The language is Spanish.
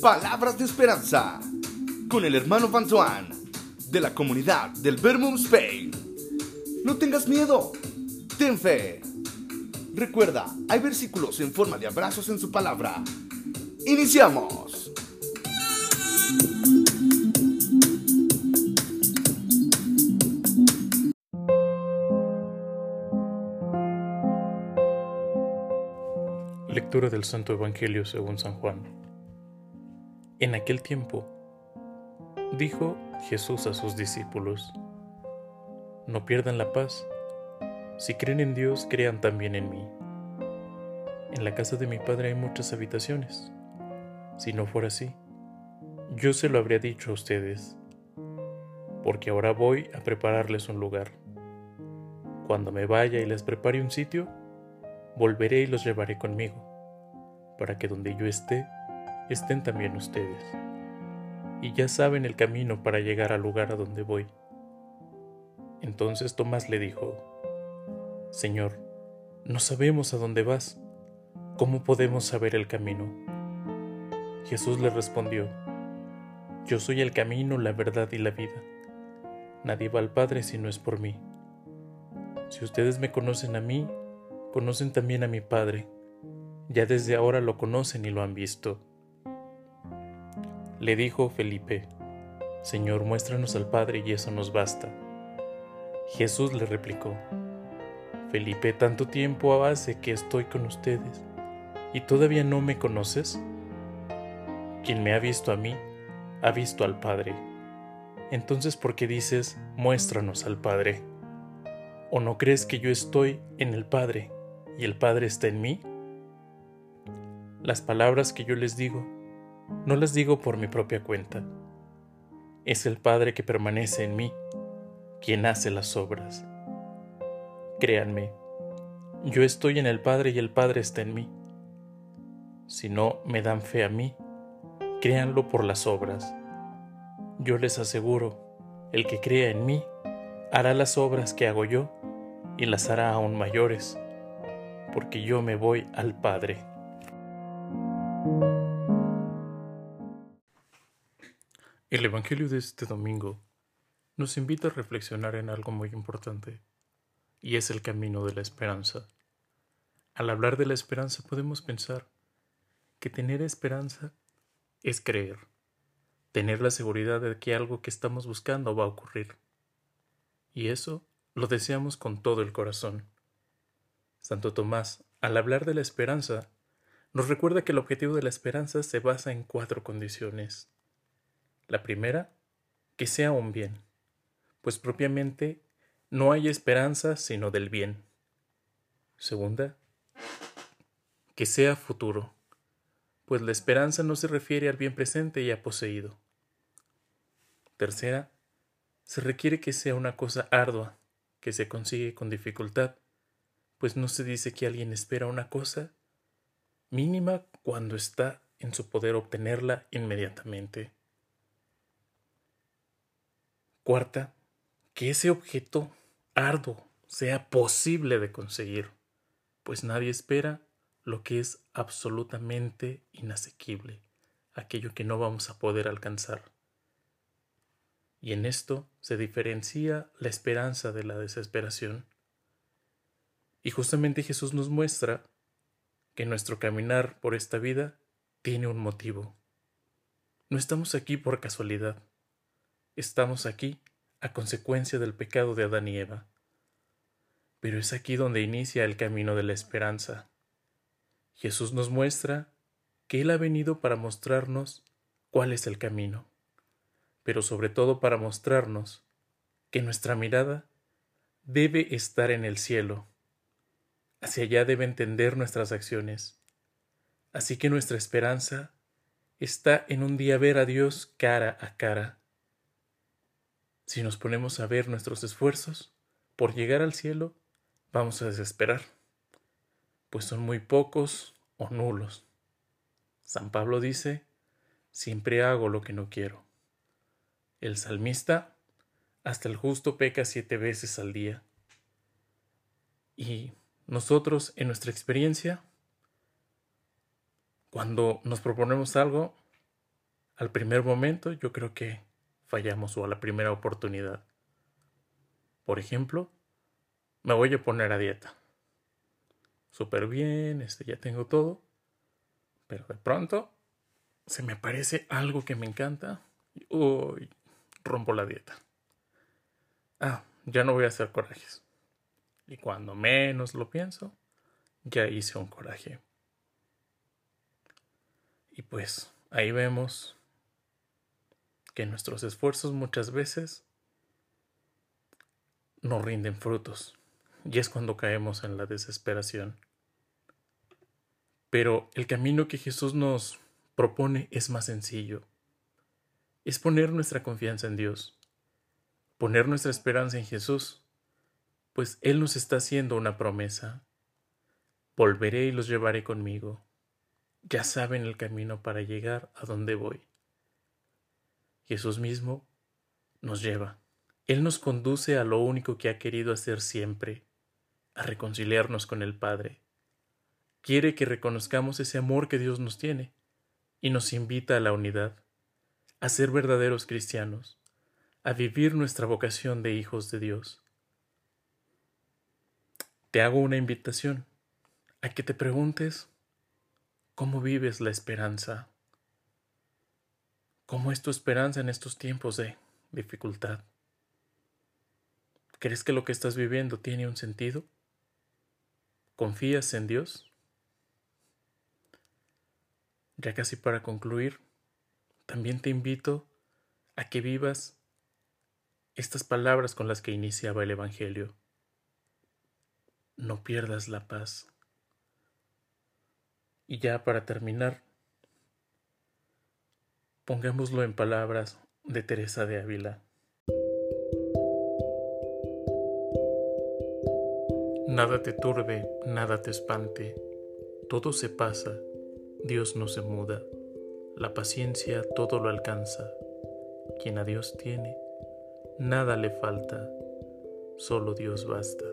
Palabras de esperanza con el hermano Fantoan de la comunidad del Vermont Spain. No tengas miedo, ten fe. Recuerda, hay versículos en forma de abrazos en su palabra. Iniciamos. Lectura del Santo Evangelio según San Juan. En aquel tiempo, dijo Jesús a sus discípulos, No pierdan la paz. Si creen en Dios, crean también en mí. En la casa de mi Padre hay muchas habitaciones. Si no fuera así, yo se lo habría dicho a ustedes, porque ahora voy a prepararles un lugar. Cuando me vaya y les prepare un sitio, volveré y los llevaré conmigo, para que donde yo esté, estén también ustedes. Y ya saben el camino para llegar al lugar a donde voy. Entonces Tomás le dijo, Señor, no sabemos a dónde vas, ¿cómo podemos saber el camino? Jesús le respondió, Yo soy el camino, la verdad y la vida. Nadie va al Padre si no es por mí. Si ustedes me conocen a mí, conocen también a mi Padre. Ya desde ahora lo conocen y lo han visto. Le dijo Felipe, Señor, muéstranos al Padre y eso nos basta. Jesús le replicó, Felipe, tanto tiempo hace que estoy con ustedes y todavía no me conoces. Quien me ha visto a mí, ha visto al Padre. Entonces, ¿por qué dices, muéstranos al Padre? ¿O no crees que yo estoy en el Padre y el Padre está en mí? Las palabras que yo les digo, no las digo por mi propia cuenta. Es el Padre que permanece en mí, quien hace las obras. Créanme, yo estoy en el Padre y el Padre está en mí. Si no me dan fe a mí, créanlo por las obras. Yo les aseguro, el que crea en mí, hará las obras que hago yo y las hará aún mayores porque yo me voy al Padre. El Evangelio de este domingo nos invita a reflexionar en algo muy importante, y es el camino de la esperanza. Al hablar de la esperanza podemos pensar que tener esperanza es creer, tener la seguridad de que algo que estamos buscando va a ocurrir. Y eso lo deseamos con todo el corazón. Santo Tomás, al hablar de la esperanza, nos recuerda que el objetivo de la esperanza se basa en cuatro condiciones. La primera, que sea un bien, pues propiamente no hay esperanza sino del bien. Segunda, que sea futuro, pues la esperanza no se refiere al bien presente ya poseído. Tercera, se requiere que sea una cosa ardua, que se consigue con dificultad, pues no se dice que alguien espera una cosa mínima cuando está en su poder obtenerla inmediatamente. Cuarta, que ese objeto arduo sea posible de conseguir, pues nadie espera lo que es absolutamente inasequible, aquello que no vamos a poder alcanzar. Y en esto se diferencia la esperanza de la desesperación. Y justamente Jesús nos muestra que nuestro caminar por esta vida tiene un motivo. No estamos aquí por casualidad. Estamos aquí a consecuencia del pecado de Adán y Eva. Pero es aquí donde inicia el camino de la esperanza. Jesús nos muestra que Él ha venido para mostrarnos cuál es el camino, pero sobre todo para mostrarnos que nuestra mirada debe estar en el cielo Hacia allá deben tender nuestras acciones. Así que nuestra esperanza está en un día ver a Dios cara a cara. Si nos ponemos a ver nuestros esfuerzos por llegar al cielo, vamos a desesperar, pues son muy pocos o nulos. San Pablo dice, siempre hago lo que no quiero. El salmista, hasta el justo peca siete veces al día. Y nosotros, en nuestra experiencia, cuando nos proponemos algo, al primer momento yo creo que fallamos o a la primera oportunidad. Por ejemplo, me voy a poner a dieta. Súper bien, este, ya tengo todo. Pero de pronto se me aparece algo que me encanta. Y uy, rompo la dieta. Ah, ya no voy a hacer corajes. Y cuando menos lo pienso, ya hice un coraje. Y pues ahí vemos que nuestros esfuerzos muchas veces no rinden frutos. Y es cuando caemos en la desesperación. Pero el camino que Jesús nos propone es más sencillo. Es poner nuestra confianza en Dios, poner nuestra esperanza en Jesús, pues Él nos está haciendo una promesa. Volveré y los llevaré conmigo. Ya saben el camino para llegar a donde voy. Jesús mismo nos lleva. Él nos conduce a lo único que ha querido hacer siempre, a reconciliarnos con el Padre. Quiere que reconozcamos ese amor que Dios nos tiene y nos invita a la unidad, a ser verdaderos cristianos, a vivir nuestra vocación de hijos de Dios. Te hago una invitación a que te preguntes cómo vives la esperanza, cómo es tu esperanza en estos tiempos de dificultad. ¿Crees que lo que estás viviendo tiene un sentido? ¿Confías en Dios? Ya casi para concluir, también te invito a que vivas estas palabras con las que iniciaba el Evangelio. No pierdas la paz. Y ya para terminar, pongámoslo en palabras de Teresa de Ávila. Nada te turbe, nada te espante, todo se pasa, Dios no se muda, la paciencia todo lo alcanza, quien a Dios tiene, nada le falta, solo Dios basta.